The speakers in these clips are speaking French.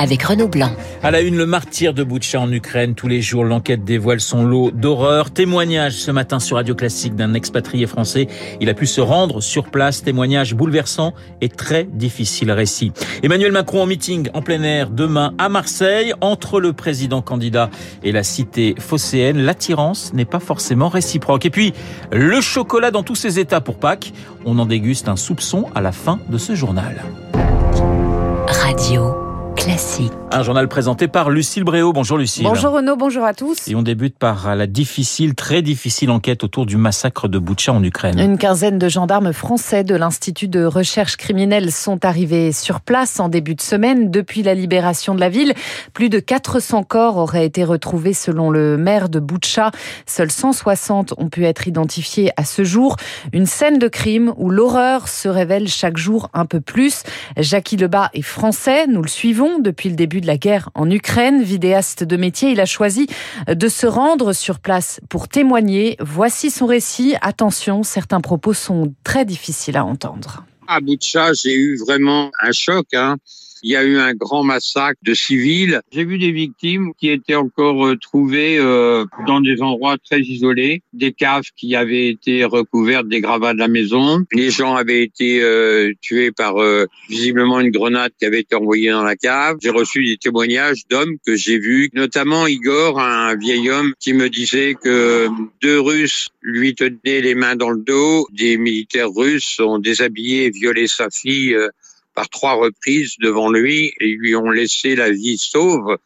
avec Renaud Blanc. À la une, le martyr de Boutcha en Ukraine. Tous les jours, l'enquête dévoile son lot d'horreur. Témoignage ce matin sur Radio Classique d'un expatrié français. Il a pu se rendre sur place. Témoignage bouleversant et très difficile récit. Emmanuel Macron en meeting en plein air demain à Marseille. Entre le président candidat et la cité phocéenne, l'attirance n'est pas forcément réciproque. Et puis, le chocolat dans tous ses états pour Pâques. On en déguste un soupçon à la fin de ce journal. Radio classique. Un journal présenté par Lucille Bréau. Bonjour Lucille. Bonjour Renaud, bonjour à tous. Et on débute par la difficile, très difficile enquête autour du massacre de Boutcha en Ukraine. Une quinzaine de gendarmes français de l'Institut de recherche criminelle sont arrivés sur place en début de semaine. Depuis la libération de la ville, plus de 400 corps auraient été retrouvés selon le maire de Boutcha. Seuls 160 ont pu être identifiés à ce jour. Une scène de crime où l'horreur se révèle chaque jour un peu plus. Jackie Lebas est français, nous le suivons depuis le début de la guerre en Ukraine. Vidéaste de métier, il a choisi de se rendre sur place pour témoigner. Voici son récit. Attention, certains propos sont très difficiles à entendre. À Boutcha, j'ai eu vraiment un choc. Hein. Il y a eu un grand massacre de civils. J'ai vu des victimes qui étaient encore euh, trouvées euh, dans des endroits très isolés, des caves qui avaient été recouvertes des gravats de la maison. Les gens avaient été euh, tués par visiblement une grenade qui avait été envoyée dans la cave. J'ai reçu des témoignages d'hommes que j'ai vus, notamment Igor, un vieil homme qui me disait que deux Russes lui tenaient les mains dans le dos. Des militaires russes ont déshabillé et violé sa fille par trois reprises devant lui et lui ont laissé la vie sauve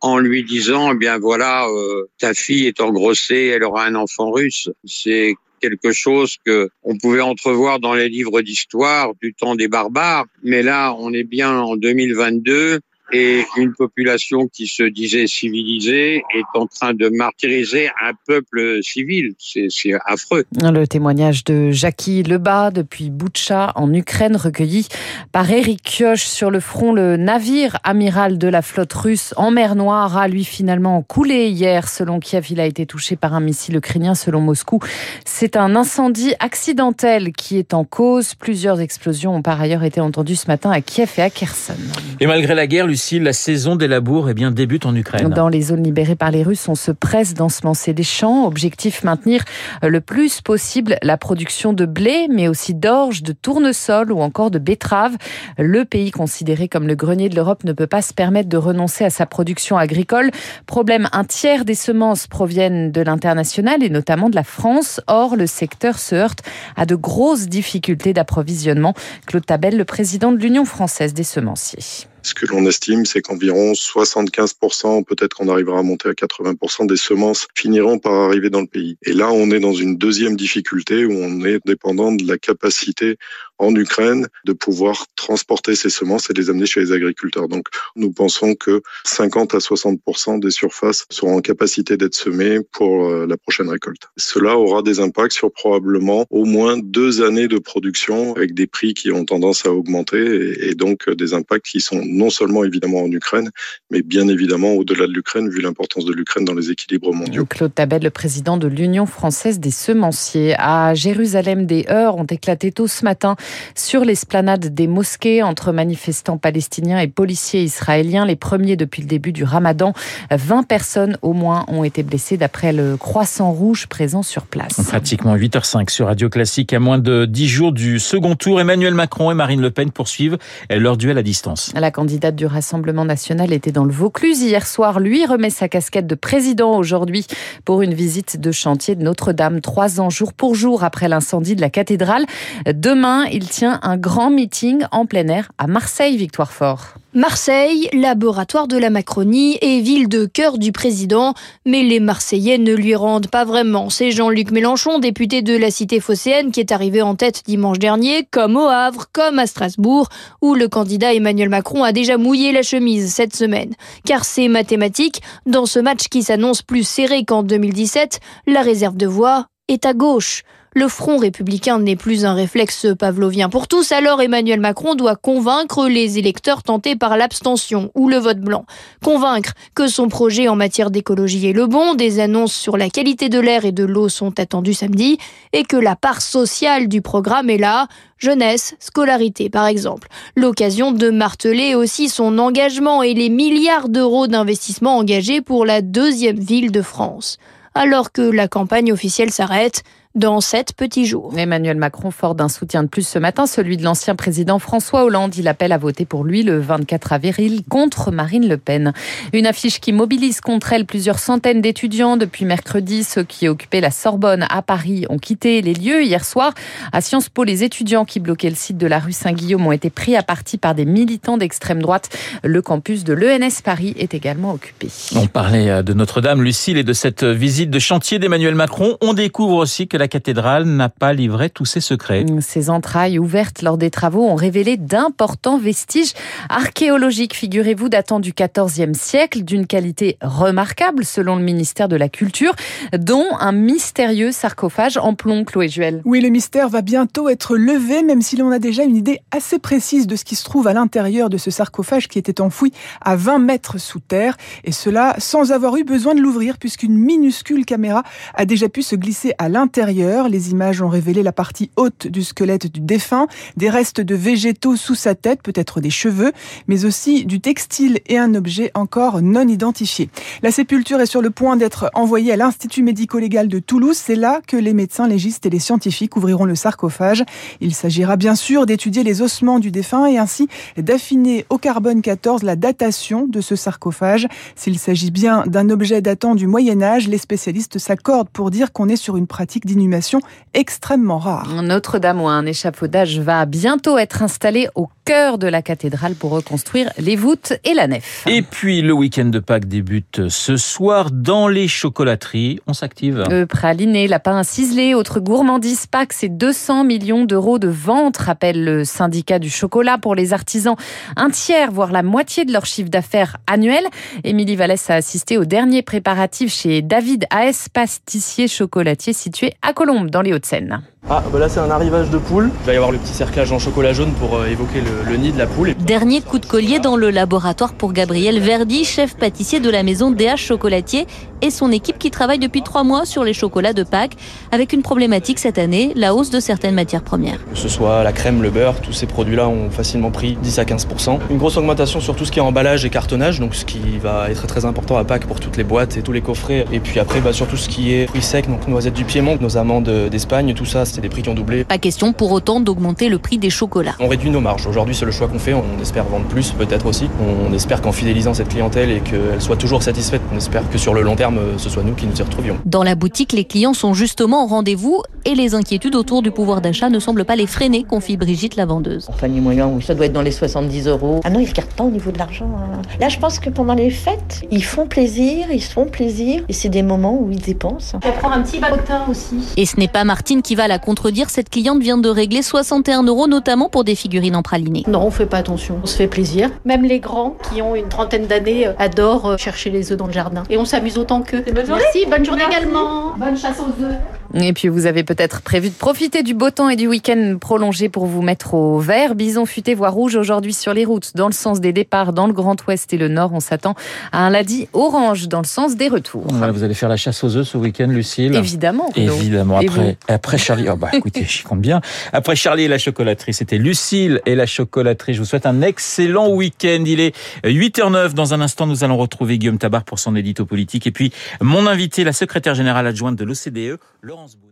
en lui disant, eh bien voilà, euh, ta fille est engrossée, elle aura un enfant russe. C'est quelque chose que on pouvait entrevoir dans les livres d'histoire du temps des barbares, mais là, on est bien en 2022 et une population qui se disait civilisée est en train de martyriser un peuple civil. C'est affreux. Le témoignage de Jackie Lebas depuis Boutcha en Ukraine recueilli par Eric Kioch sur le front. Le navire amiral de la flotte russe en mer Noire a lui finalement coulé hier. Selon Kiev, il a été touché par un missile ukrainien. Selon Moscou, c'est un incendie accidentel qui est en cause. Plusieurs explosions ont par ailleurs été entendues ce matin à Kiev et à Kherson. Et malgré la guerre, la saison des labours eh bien, débute en Ukraine. Dans les zones libérées par les Russes, on se presse d'ensemencer des champs. Objectif maintenir le plus possible la production de blé, mais aussi d'orge, de tournesol ou encore de betteraves. Le pays considéré comme le grenier de l'Europe ne peut pas se permettre de renoncer à sa production agricole. Problème, un tiers des semences proviennent de l'international et notamment de la France. Or, le secteur se heurte à de grosses difficultés d'approvisionnement. Claude Tabel, le président de l'Union française des semenciers. Ce que l'on estime, c'est qu'environ 75%, peut-être qu'on arrivera à monter à 80% des semences finiront par arriver dans le pays. Et là, on est dans une deuxième difficulté où on est dépendant de la capacité en Ukraine de pouvoir transporter ces semences et les amener chez les agriculteurs. Donc, nous pensons que 50 à 60% des surfaces seront en capacité d'être semées pour euh, la prochaine récolte. Cela aura des impacts sur probablement au moins deux années de production avec des prix qui ont tendance à augmenter et donc des impacts qui sont non seulement évidemment en Ukraine, mais bien évidemment au-delà de l'Ukraine, vu l'importance de l'Ukraine dans les équilibres mondiaux. Claude Tabel, le président de l'Union française des semenciers. À Jérusalem, des heurts ont éclaté tôt ce matin sur l'esplanade des mosquées entre manifestants palestiniens et policiers israéliens, les premiers depuis le début du ramadan. 20 personnes au moins ont été blessées d'après le Croissant Rouge présent sur place. Pratiquement 8h05 sur Radio Classique. À moins de 10 jours du second tour, Emmanuel Macron et Marine Le Pen poursuivent leur duel à distance. La candidate du Rassemblement national était dans le Vaucluse hier soir. Lui remet sa casquette de président aujourd'hui pour une visite de chantier de Notre-Dame, trois ans jour pour jour après l'incendie de la cathédrale. Demain, il tient un grand meeting en plein air à Marseille, Victoire Fort. Marseille, laboratoire de la Macronie et ville de cœur du président, mais les Marseillais ne lui rendent pas vraiment. C'est Jean-Luc Mélenchon, député de la cité phocéenne, qui est arrivé en tête dimanche dernier, comme au Havre, comme à Strasbourg, où le candidat Emmanuel Macron a déjà mouillé la chemise cette semaine. Car c'est mathématique, dans ce match qui s'annonce plus serré qu'en 2017, la réserve de voix est à gauche. Le Front républicain n'est plus un réflexe pavlovien pour tous, alors Emmanuel Macron doit convaincre les électeurs tentés par l'abstention ou le vote blanc. Convaincre que son projet en matière d'écologie est le bon, des annonces sur la qualité de l'air et de l'eau sont attendues samedi, et que la part sociale du programme est là, jeunesse, scolarité par exemple. L'occasion de marteler aussi son engagement et les milliards d'euros d'investissement engagés pour la deuxième ville de France. Alors que la campagne officielle s'arrête, dans sept petits jours. Emmanuel Macron, fort d'un soutien de plus ce matin, celui de l'ancien président François Hollande. Il appelle à voter pour lui le 24 avril contre Marine Le Pen. Une affiche qui mobilise contre elle plusieurs centaines d'étudiants. Depuis mercredi, ceux qui occupaient la Sorbonne à Paris ont quitté les lieux. Hier soir, à Sciences Po, les étudiants qui bloquaient le site de la rue Saint-Guillaume ont été pris à partie par des militants d'extrême droite. Le campus de l'ENS Paris est également occupé. On parlait euh, de Notre-Dame, Lucille, et de cette visite de chantier d'Emmanuel Macron. On découvre aussi que la cathédrale n'a pas livré tous ses secrets. Ces entrailles ouvertes lors des travaux ont révélé d'importants vestiges archéologiques, figurez-vous, datant du XIVe siècle, d'une qualité remarquable selon le ministère de la Culture, dont un mystérieux sarcophage en plomb, Chloé Juel. Oui, le mystère va bientôt être levé, même si l'on a déjà une idée assez précise de ce qui se trouve à l'intérieur de ce sarcophage qui était enfoui à 20 mètres sous terre, et cela sans avoir eu besoin de l'ouvrir, puisqu'une minuscule caméra a déjà pu se glisser à l'intérieur les images ont révélé la partie haute du squelette du défunt, des restes de végétaux sous sa tête, peut-être des cheveux, mais aussi du textile et un objet encore non identifié. La sépulture est sur le point d'être envoyée à l'Institut médico-légal de Toulouse. C'est là que les médecins légistes et les scientifiques ouvriront le sarcophage. Il s'agira bien sûr d'étudier les ossements du défunt et ainsi d'affiner au carbone 14 la datation de ce sarcophage. S'il s'agit bien d'un objet datant du Moyen Âge, les spécialistes s'accordent pour dire qu'on est sur une pratique d'inhumation extrêmement rare. Notre-Dame ou un échafaudage va bientôt être installé au cœur de la cathédrale pour reconstruire les voûtes et la nef. Et puis le week-end de Pâques débute ce soir dans les chocolateries. On s'active. Euh, praliné, lapin ciselé, autre gourmandise Pâques, c'est 200 millions d'euros de vente, rappelle le syndicat du chocolat pour les artisans. Un tiers, voire la moitié de leur chiffre d'affaires annuel. Émilie Vallès a assisté au dernier préparatif chez David A.S. Pastissier Chocolatier situé à Colombes dans les Hauts-de-Seine. Ah, bah là c'est un arrivage de poule. Il va y avoir le petit cerclage en chocolat jaune pour euh, évoquer le, le, nid de la poule. Dernier coup de collier dans le laboratoire pour Gabriel Verdi, chef pâtissier de la maison DH Chocolatier et son équipe qui travaille depuis trois mois sur les chocolats de Pâques avec une problématique cette année, la hausse de certaines matières premières. Que ce soit la crème, le beurre, tous ces produits-là ont facilement pris 10 à 15%. Une grosse augmentation sur tout ce qui est emballage et cartonnage, donc ce qui va être très important à Pâques pour toutes les boîtes et tous les coffrets. Et puis après, bah, sur tout ce qui est fruits secs, donc noisettes du Piémont, nos amandes d'Espagne, tout ça, c'est des prix qui ont doublé. Pas question pour autant d'augmenter le prix des chocolats. On réduit nos marges. Aujourd'hui, c'est le choix qu'on fait. On espère vendre plus, peut-être aussi. On espère qu'en fidélisant cette clientèle et qu'elle soit toujours satisfaite, on espère que sur le long terme, ce soit nous qui nous y retrouvions. Dans la boutique, les clients sont justement au rendez-vous et les inquiétudes autour du pouvoir d'achat ne semblent pas les freiner, confie Brigitte la vendeuse. Enfin, les moyens, oui, ça doit être dans les 70 euros. Ah non, ils se gardent pas au niveau de l'argent. Hein. Là, je pense que pendant les fêtes, ils font plaisir, ils se font plaisir et c'est des moments où ils dépensent. Je vais prendre un petit balotin aussi. Et ce n'est pas Martine qui va la contredire. Cette cliente vient de régler 61 euros, notamment pour des figurines en Non, on fait pas attention. On se fait plaisir. Même les grands qui ont une trentaine d'années euh, adorent chercher les œufs dans le jardin. Et on s'amuse autant qu'eux. Merci, bonne journée Merci. également. Bonne chasse aux œufs. Et puis vous avez peut-être prévu de profiter du beau temps et du week-end prolongé pour vous mettre au vert. Bison futé voire rouge aujourd'hui sur les routes dans le sens des départs dans le Grand Ouest et le Nord. On s'attend à un lundi orange dans le sens des retours. Voilà, vous allez faire la chasse aux œufs ce week-end, Lucille Évidemment. Évidemment. Après, après Charlie, oh bah écoutez, j'y compte bien. Après Charlie et la chocolaterie, c'était Lucille et la Je vous souhaite un excellent week-end. Il est 8h09. Dans un instant, nous allons retrouver Guillaume Tabar pour son édito politique. Et puis, mon invité, la secrétaire générale adjointe de l'OCDE, Laurence Boone.